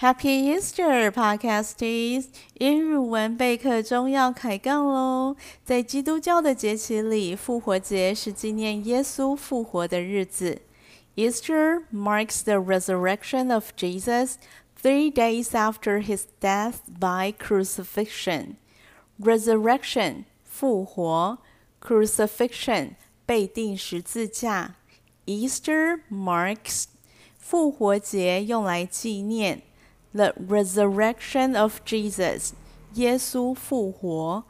Happy Easter, Podcastees！英语文备课中要开杠喽！在基督教的节期里，复活节是纪念耶稣复活的日子。Easter marks the resurrection of Jesus three days after his death by crucifixion. Resurrection 复活，crucifixion 被钉十字架。Easter marks 复活节用来纪念。 The resurrection of Jesus，耶稣复活。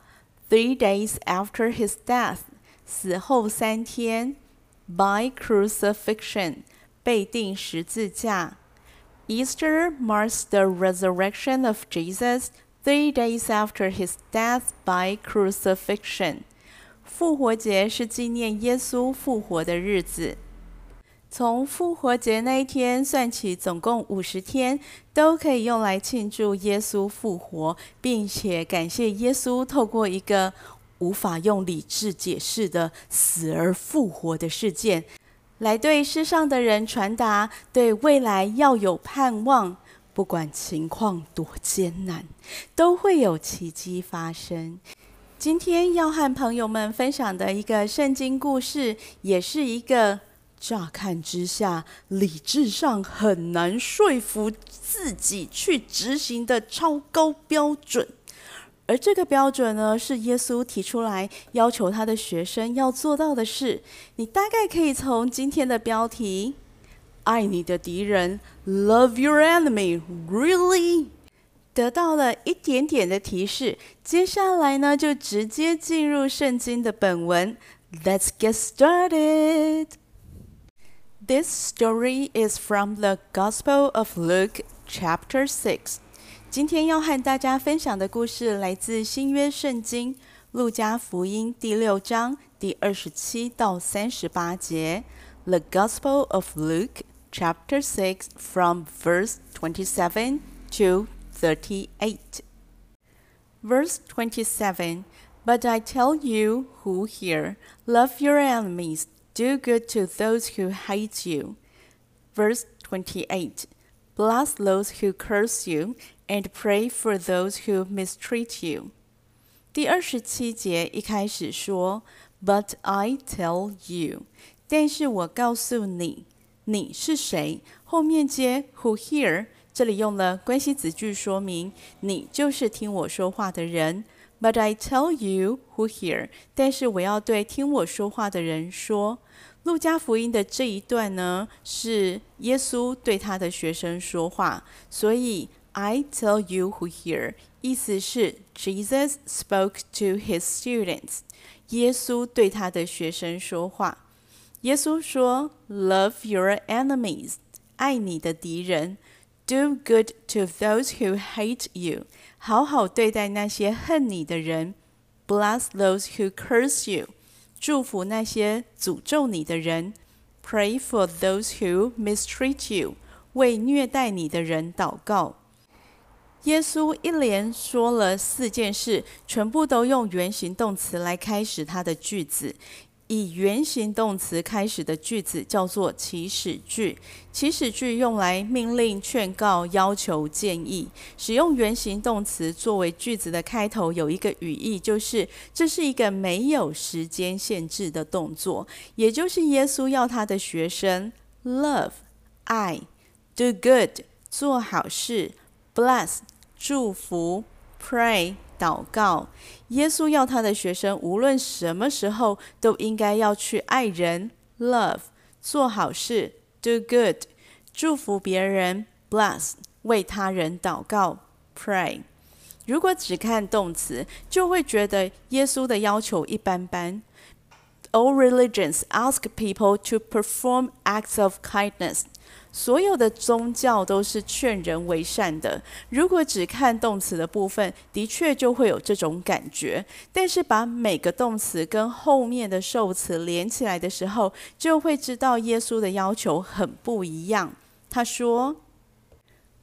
Three days after his death，死后三天。By crucifixion，被钉十字架。Easter marks the resurrection of Jesus three days after his death by crucifixion。复活节是纪念耶稣复活的日子。 从复活节那一天算起，总共五十天都可以用来庆祝耶稣复活，并且感谢耶稣透过一个无法用理智解释的死而复活的事件，来对世上的人传达对未来要有盼望，不管情况多艰难，都会有奇迹发生。今天要和朋友们分享的一个圣经故事，也是一个。乍看之下，理智上很难说服自己去执行的超高标准，而这个标准呢，是耶稣提出来要求他的学生要做到的事。你大概可以从今天的标题“爱你的敌人 ”（Love your enemy），really 得到了一点点的提示。接下来呢，就直接进入圣经的本文。Let's get started. This story is from the Gospel of Luke, chapter six. 今天要和大家分享的故事来自新约圣经《路加福音》第六章第二十七到三十八节。The Gospel of Luke, chapter six, from verse twenty-seven to thirty-eight. Verse twenty-seven. But I tell you who hear, love your enemies. Do good to those who hate you. Verse 28. Bless those who curse you, and pray for those who mistreat you. 第二十七节一开始说，But I tell you，但是我告诉你，你是谁？后面接 who hear，这里用了关系子句说明，你就是听我说话的人。 But I tell you who hear，但是我要对听我说话的人说，路加福音的这一段呢，是耶稣对他的学生说话，所以 I tell you who hear，意思是 Jesus spoke to his students，耶稣对他的学生说话。耶稣说，Love your enemies，爱你的敌人。Do good to those who hate you， ”好好对待那些恨你的人。Bless those who curse you，祝福那些诅咒你的人。Pray for those who mistreat you，为虐待你的人祷告。耶稣一连说了四件事，全部都用原形动词来开始他的句子。以原形动词开始的句子叫做祈使句。祈使句用来命令、劝告、要求、建议。使用原形动词作为句子的开头，有一个语义，就是这是一个没有时间限制的动作。也就是耶稣要他的学生 love 爱，do good 做好事，bless 祝福，pray。祷告，耶稣要他的学生无论什么时候都应该要去爱人，love，做好事，do good，祝福别人，bless，为他人祷告，pray。如果只看动词，就会觉得耶稣的要求一般般。All religions ask people to perform acts of kindness. 所有的宗教都是劝人为善的。如果只看动词的部分，的确就会有这种感觉。但是把每个动词跟后面的受词连起来的时候，就会知道耶稣的要求很不一样。他说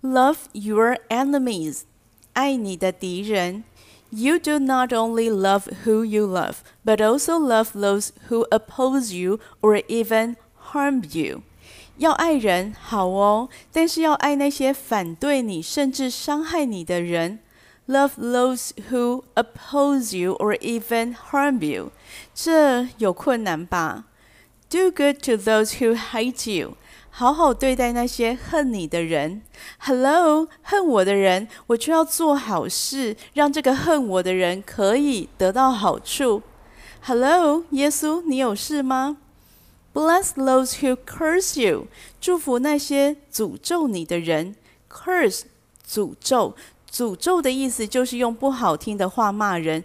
：“Love your enemies，爱你的敌人。You do not only love who you love, but also love those who oppose you or even harm you。”要爱人，好哦，但是要爱那些反对你甚至伤害你的人。Love those who oppose you or even harm you。这有困难吧？Do good to those who hate you。好好对待那些恨你的人。Hello，恨我的人，我就要做好事，让这个恨我的人可以得到好处。Hello，耶稣，你有事吗？Bless those who curse you，祝福那些诅咒你的人。Curse，诅咒，诅咒的意思就是用不好听的话骂人，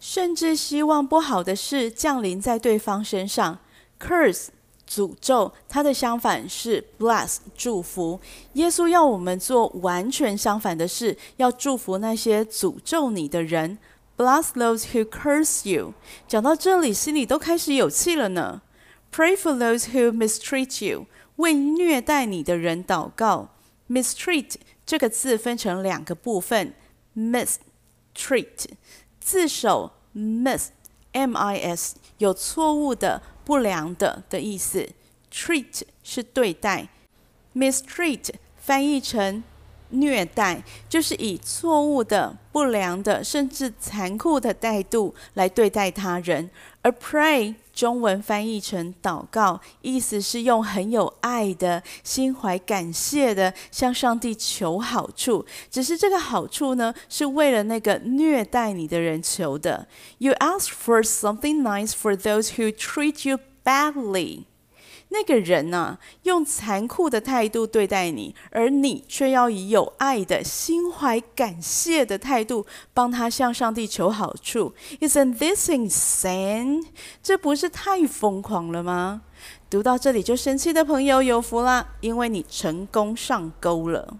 甚至希望不好的事降临在对方身上。Curse，诅咒，它的相反是 bless，祝福。耶稣要我们做完全相反的事，要祝福那些诅咒你的人。Bless those who curse you。讲到这里，心里都开始有气了呢。Pray for those who mistreat you，为虐待你的人祷告。Mistreat 这个字分成两个部分，mistreat 字首 mis，m-i-s 有错误的、不良的的意思。treat 是对待，mistreat 翻译成虐待，就是以错误的、不良的，甚至残酷的态度来对待他人。而 pray 中文翻译成祷告，意思是用很有爱的心怀感谢的向上帝求好处。只是这个好处呢，是为了那个虐待你的人求的。You ask for something nice for those who treat you badly. 那个人呢、用残酷的态度对待你，而你却要以有爱的心怀感谢的态度帮他向上帝求好处。Isn't this insane？这不是太疯狂了吗？读到这里就生气的朋友有福啦，因为你成功上钩了。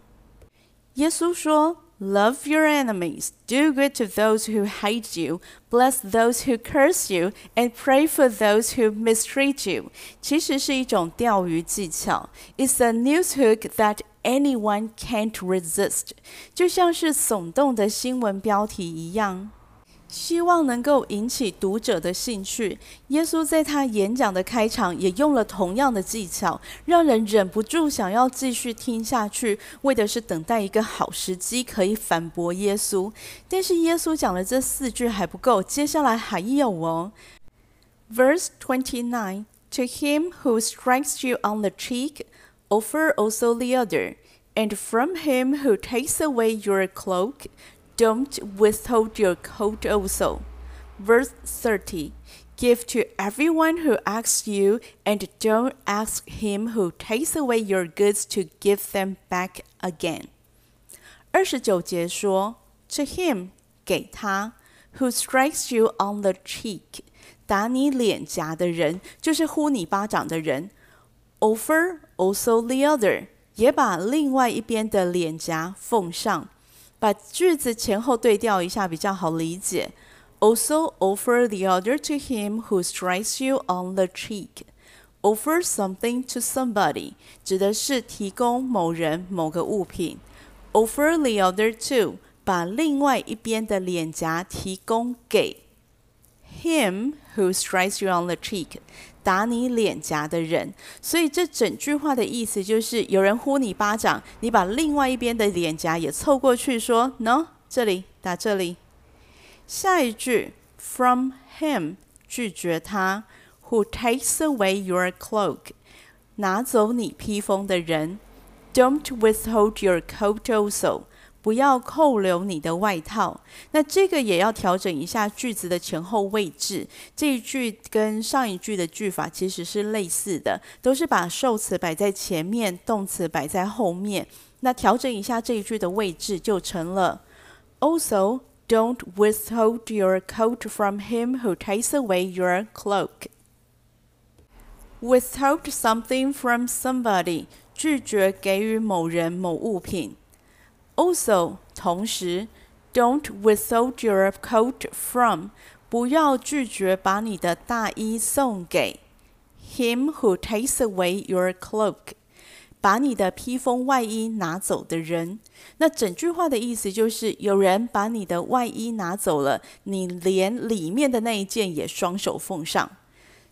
耶稣说。Love your enemies, do good to those who hate you, bless those who curse you, and pray for those who mistreat you。其实是一种钓鱼技巧。It's a news hook that anyone can't resist，就像是耸动的新闻标题一样。 希望能够引起读者的兴趣。耶稣在他演讲的开场也用了同样的技巧，让人忍不住想要继续听下去，为的是等待一个好时机可以反驳耶稣。但是耶稣讲了这四句还不够，接下来还有哦。Verse twenty nine: To him who strikes you on the cheek, offer also the other, and from him who takes away your cloak. Don't withhold your coat also. Verse 30. Give to everyone who asks you, and don't ask him who takes away your goods to give them back again. 二十九节说，To him 给他，who strikes you on the cheek 打你脸颊的人，就是呼你巴掌的人。Offer also the other 也把另外一边的脸颊奉上。 把句子前后对调一下，比较好理解。Also offer the other to him who strikes you on the cheek. Offer something to somebody 指的是提供某人某个物品。Offer the other to 把另外一边的脸颊提供给 him who strikes you on the cheek。 打你脸颊的人，所以这整句话的意思就是，有人呼你巴掌，你把另外一边的脸颊也凑过去，说：“No，这里打这里。”下一句，from him 拒绝他，who takes away your cloak 拿走你披风的人，Don't withhold your coat also。不要扣留你的外套，那这个也要调整一下句子的前后位置。这一句跟上一句的句法其实是类似的，都是把受词摆在前面，动词摆在后面。那调整一下这一句的位置，就成了：Also, don't withhold your coat from him who takes away your cloak. Withhold something from somebody，拒绝给予某人某物品。Also，同时，don't withhold your coat from，不要拒绝把你的大衣送给 him who takes away your cloak，把你的披风外衣拿走的人。那整句话的意思就是，有人把你的外衣拿走了，你连里面的那一件也双手奉上。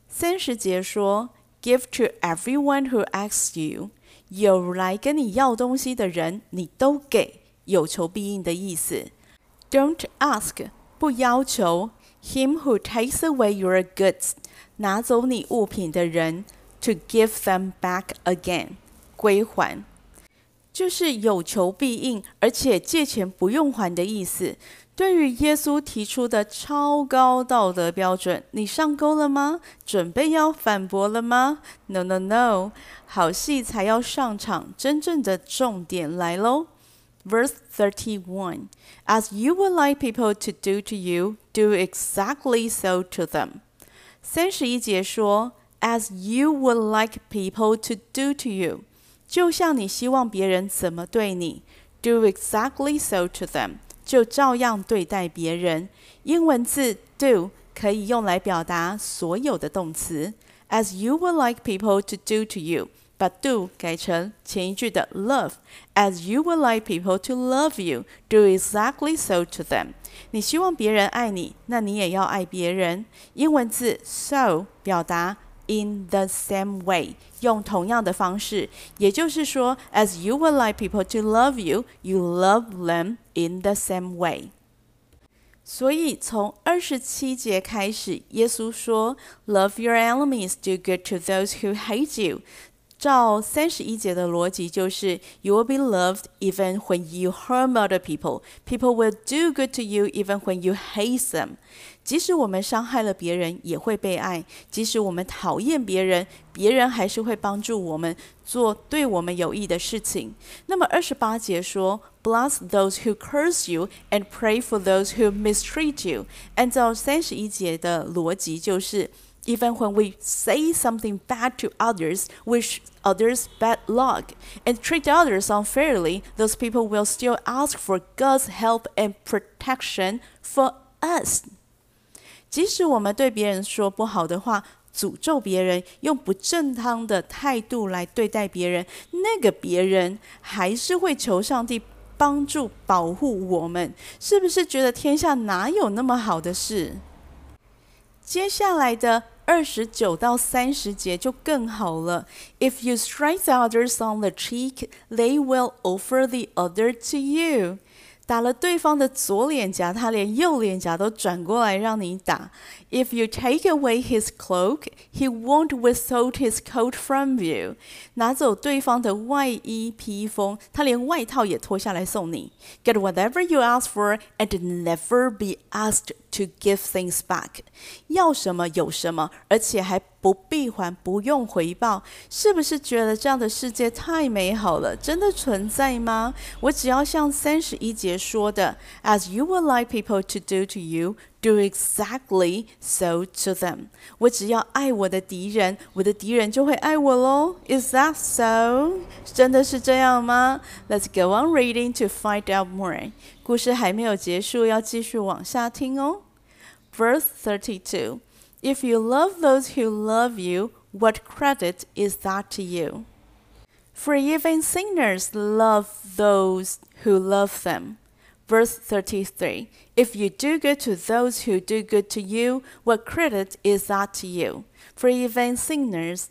三十节说 give to everyone who asks you。 有来跟你要东西的人，你都给，有求必应的意思。Don't ask，不要求。Him who takes away your goods，拿走你物品的人，to give them back again，归还。就是有求必应，而且借钱不用还的意思。对于耶稣提出的超高道德标准，你上钩了吗？准备要反驳了吗？No no no，好戏才要上场，真正的重点来喽。Verse thirty-one, as you would like people to do to you, do exactly so to them. 三十一节说，as you would like people to do to you，就像你希望别人怎么对你，do exactly so to them，就照样对待别人。英文字 do 可以用来表达所有的动词，as you would like people to do to you。把 do 改成前一句的 love，as you would like people to love you，do exactly so to them。你希望别人爱你，那你也要爱别人。英文字 so 表达 in the same way，用同样的方式，也就是说，as you would like people to love you，you love them in the same way。所以从二十七节开始，耶稣说，love your enemies，do good to those who hate you。 照三十一节的逻辑，就是 You will be loved even when you harm other people. People will do good to you even when you hate them. 即使我们伤害了别人，也会被爱；即使我们讨厌别人，别人还是会帮助我们做对我们有益的事情。那么二十八节说，Bless those who curse you and pray for those who mistreat you。按照三十一节的逻辑，就是。Even when we say something bad to others, wish others bad luck, and treat others unfairly, those people will still ask for God's help and protection for us. 即使我们对别人说不好的话，诅咒别人，用不正当的态度来对待别人，那个别人还是会求上帝帮助保护我们。是不是觉得天下哪有那么好的事？接下来的。 二十九到三十节就更好了。If you strike others on the cheek, they will offer the other to you. 打了对方的左脸颊，他连右脸颊都转过来让你打。If you take away his cloak, he won't withhold his coat from you. 拿走对方的外衣披风，他连外套也脱下来送你。Get whatever you ask for and never be asked to give things back. 要什么有什么，而且还不必还，不用回报。是不是觉得这样的世界太美好了？真的存在吗？我只要像三十一节说的，As you would like people to do to you. Do exactly so to them。我只要爱我的敌人，我的敌人就会爱我喽。Is that so？真的是这样吗？Let's go on reading to find out more。故事还没有结束，要继续往下听哦。Verse thirty-two。If you love those who love you, what credit is that to you? For even sinners love those who love them. Verse 33 If you do good to those who do good to you, what credit is that to you? For even sinners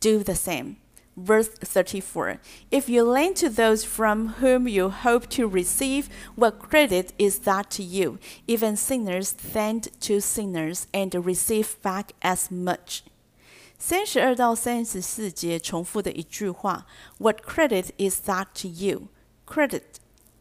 do the same. Verse 34 If you lend to those from whom you hope to receive, what credit is that to you? Even sinners lend to sinners and receive back as much. 三十二到三十四节重复的一句话：What credit is that to you? Credit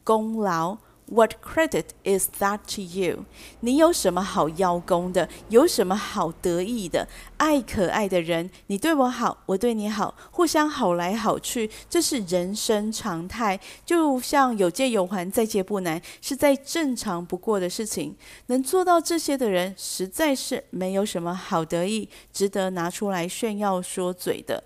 功劳。 What credit is that to you？你有什么好邀功的？有什么好得意的？爱可爱的人，你对我好，我对你好，互相好来好去，这是人生常态。就像有借有还，再借不难，是再正常不过的事情。能做到这些的人，实在是没有什么好得意，值得拿出来炫耀说嘴的。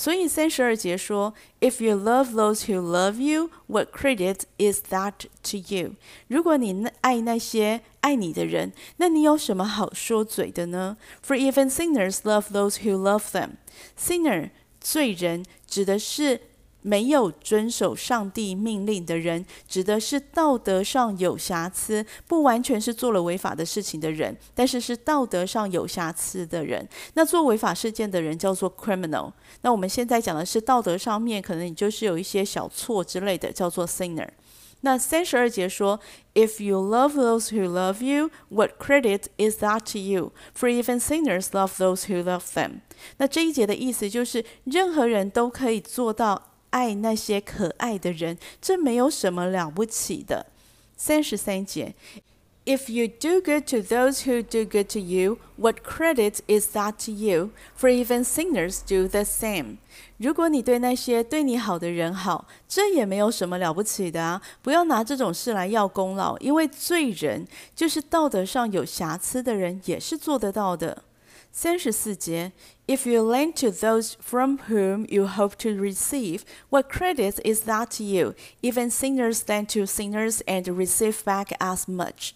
所以三十二节说：“If you love those who love you, what credit is that to you？” 如果你爱那些爱你的人，那你有什么好说嘴的呢？For even sinners love those who love them. Sinner 罪人指的是 没有遵守上帝命令的人，指的是道德上有瑕疵，不完全是做了违法的事情的人，但是是道德上有瑕疵的人。那做违法事件的人叫做 criminal。那我们现在讲的是道德上面，可能你就是有一些小错之类的，叫做 sinner。那三十二节说：“If you love those who love you, what credit is that to you? For even sinners love those who love them。”那这一节的意思就是，任何人都可以做到。爱那些可爱的人，这没有什么了不起的。三十三节，If you do good to those who do good to you, what credit is that to you? For even sinners do the same. 如果你对那些对你好的人好，这也没有什么了不起的啊！不要拿这种事来要功劳，因为罪人就是道德上有瑕疵的人，也是做得到的。三十四节，If you lend to those from whom you hope to receive, what credit is that to you? Even sinners lend to sinners and receive back as much.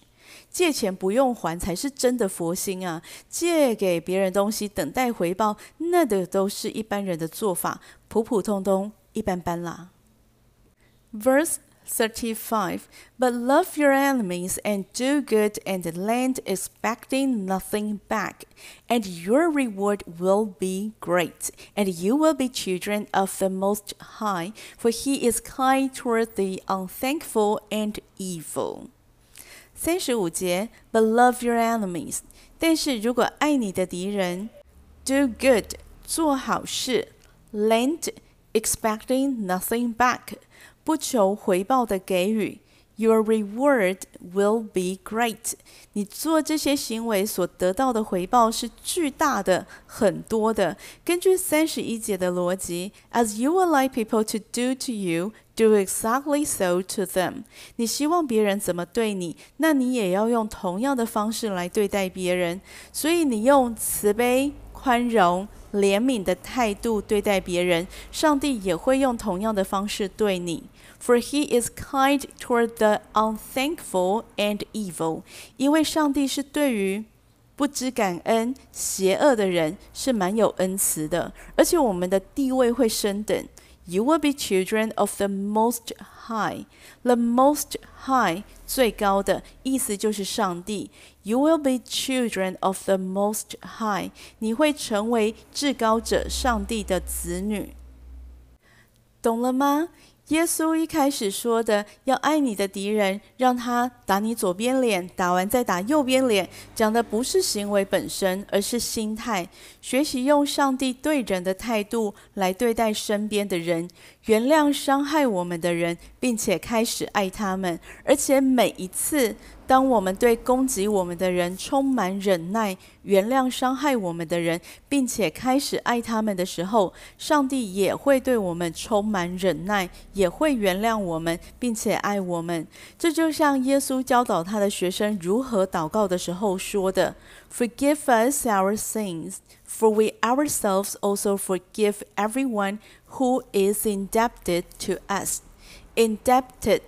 借钱不用还才是真的佛心啊！借给别人东西等待回报，那的都是一般人的做法，普普通通，一般般啦。Verse 35 But love your enemies and do good and lend expecting nothing back, and your reward will be great, and you will be children of the Most High, for He is kind toward the unthankful and evil. 三十五节，But love your enemies，但是如果爱你的敌人，do good，做好事，lend expecting nothing back。 不求回报的给予，Your reward will be great。你做这些行为所得到的回报是巨大的、很多的。根据三十一节的逻辑，As you would like people to do to you, do exactly so to them。你希望别人怎么对你，那你也要用同样的方式来对待别人。所以你用慈悲、宽容。怜悯的态度对待别人，上帝也会用同样的方式对你。For he is kind toward the unthankful and evil，因为上帝是对于不知感恩、邪恶的人是蛮有恩慈的，而且我们的地位会升等。You will be children of the Most High. The Most High 最高的意思就是上帝。You will be children of the Most High. 你会成为至高者上帝的子女，懂了吗？耶稣一开始说的要爱你的敌人，让他打你左边脸，打完再打右边脸，讲的不是行为本身，而是心态。学习用上帝对人的态度来对待身边的人，原谅伤害我们的人，并且开始爱他们，而且每一次。当我们对攻击我们的人充满忍耐，原谅伤害我们的人，并且开始爱他们的时候，上帝也会对我们充满忍耐，也会原谅我们，并且爱我们。这就像耶稣教导他的学生如何祷告的时候说的：“Forgive us our sins, for we ourselves also forgive everyone who is indebted to us.” Indebted.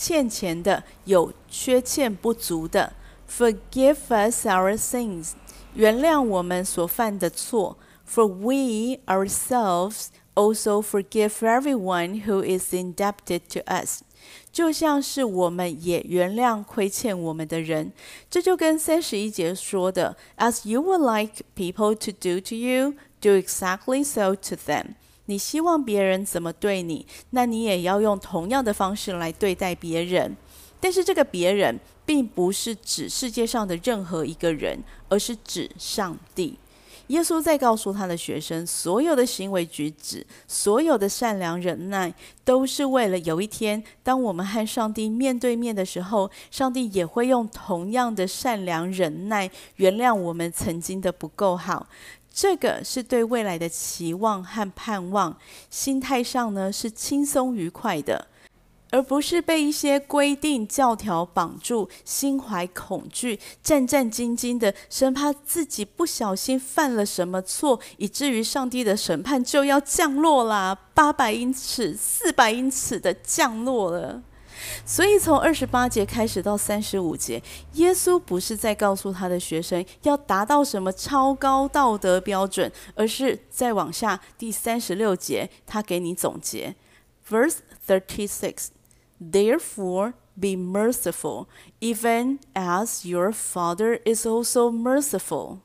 欠钱的，有缺欠不足的，Forgive us our sins，原谅我们所犯的错，For we ourselves also forgive everyone who is indebted to us，就像是我们也原谅亏欠我们的人，这就跟三十一节说的，As you would like people to do to you, do exactly so to them。 你希望别人怎么对你，那你也要用同样的方式来对待别人。但是这个别人并不是指世界上的任何一个人，而是指上帝。耶稣在告诉他的学生，所有的行为举止，所有的善良忍耐，都是为了有一天，当我们和上帝面对面的时候，上帝也会用同样的善良忍耐，原谅我们曾经的不够好。这个是对未来的期望和盼望，心态上呢是轻松愉快的，而不是被一些规定教条绑住，心怀恐惧，战战兢兢的，生怕自己不小心犯了什么错，以至于上帝的审判就要降落啦，八百英尺、四百英尺的降落了。所以，从二十八节开始到三十五节，耶稣不是在告诉他的学生要达到什么超高道德标准，而是再往下第三十六节，他给你总结 Verse thirty-six. Therefore, be merciful, even as your Father is also merciful.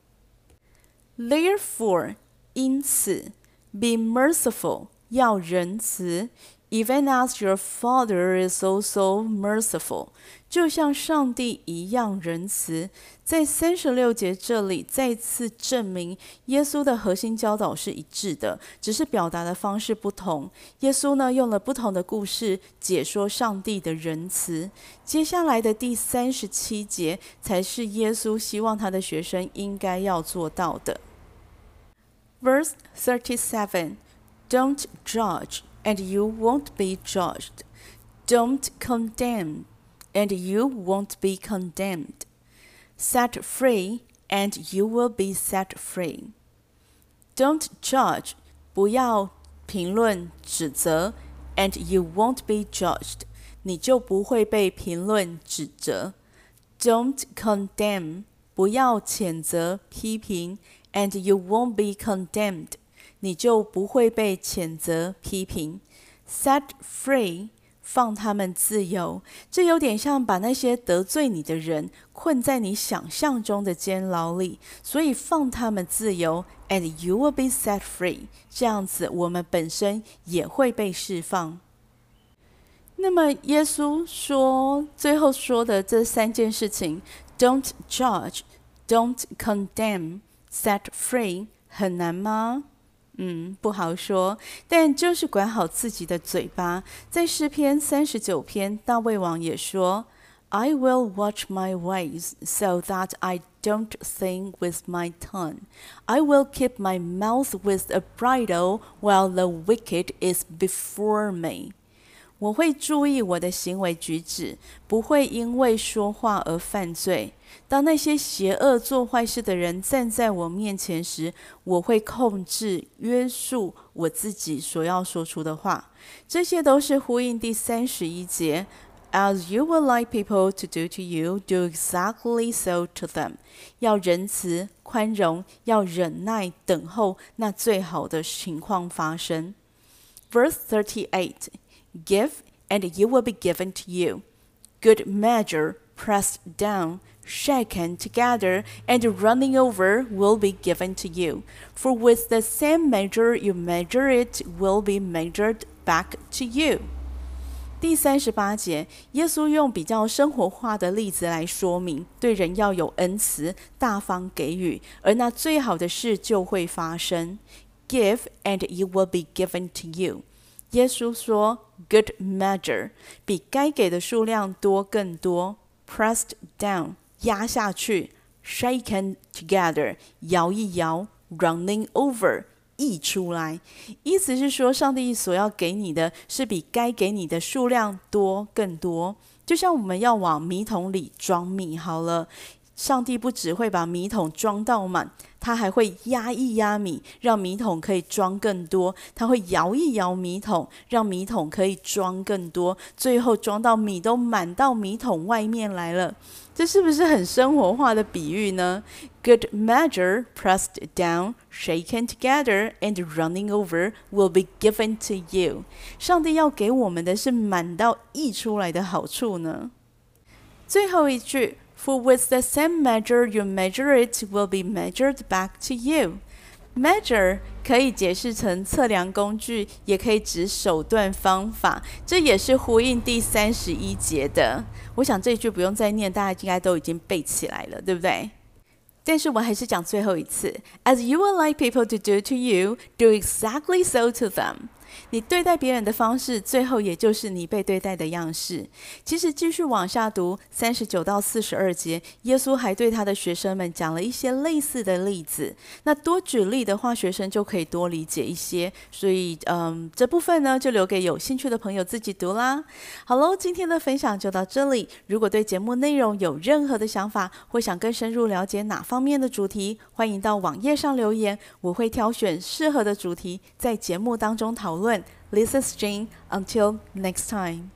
Therefore，因此，be merciful，要仁慈。Even as your Father is also merciful，就像上帝一样仁慈。在三十六节这里再次证明，耶稣的核心教导是一致的，只是表达的方式不同。耶稣呢，用了不同的故事解说上帝的仁慈。接下来的第三十七节才是耶稣希望他的学生应该要做到的。Verse thirty-seven, don't judge. and you won't be judged. Don't condemn, and you won't be condemned. Set free, and you will be set free. Don't judge, 不要评论指责，and you won't be judged，你就不会被评论指责。Don't condemn，不要谴责批评，and you won't be condemned。 你就不会被谴责批评。Set free，放他们自由。这有点像把那些得罪你的人困在你想象中的监牢里，所以放他们自由。And you will be set free。这样子，我们本身也会被释放。那么，耶稣说最后说的这三件事情：Don't judge，Don't condemn，Set free，很难吗？嗯，不好说，但就是管好自己的嘴巴。在诗篇三十九篇，大卫王也说：“I will watch my ways, so that I don't sing with my tongue. I will keep my mouth with a bridle while the wicked is before me.” 我会注意我的行为举止，不会因为说话而犯罪。当那些邪恶做坏事的人站在我面前时，我会控制、约束我自己所要说出的话。这些都是呼应第三十一节：“As you would like people to do to you, do exactly so to them。”要仁慈、宽容，要忍耐，等候那最好的情况发生。Verse thirty-eight. Give, and it will be given to you. Good measure, pressed down, shaken together, and running over will be given to you. For with the same measure you measure it will be measured back to you. 第三十八节，耶稣用比较生活化的例子来说明，对人要有恩慈，大方给予，而那最好的事就会发生。Give, and it will be given to you. 耶稣说：“Good measure，比该给的数量多更多。Pressed down， 压下去；shaken together，摇一摇；running over，溢出来。意思是说，上帝所要给你的是比该给你的数量多更多。就像我们要往米桶里装米，好了。”上帝不只会把米桶装到满，他还会压一压米，让米桶可以装更多；他会摇一摇米桶，让米桶可以装更多，最后装到米都满到米桶外面来了。这是不是很生活化的比喻呢？Good measure, pressed down, shaken together, and running over will be given to you。上帝要给我们的是满到溢出来的好处呢。最后一句。For with the same measure you measure it will be measured back to you. Measure 可以解释成测量工具，也可以指手段方法。这也是呼应第三十一节的。我想这一句不用再念，大家应该都已经背起来了，对不对？但是我还是讲最后一次：As you would like people to do to you, do exactly so to them. 你对待别人的方式，最后也就是你被对待的样式。其实继续往下读三十九到四十二节，耶稣还对他的学生们讲了一些类似的例子。那多举例的话，学生就可以多理解一些。所以，嗯，这部分呢，就留给有兴趣的朋友自己读啦。好喽，今天的分享就到这里。如果对节目内容有任何的想法，或想更深入了解哪方面的主题，欢迎到网页上留言，我会挑选适合的主题在节目当中讨讨论。This is Jane. Until next time.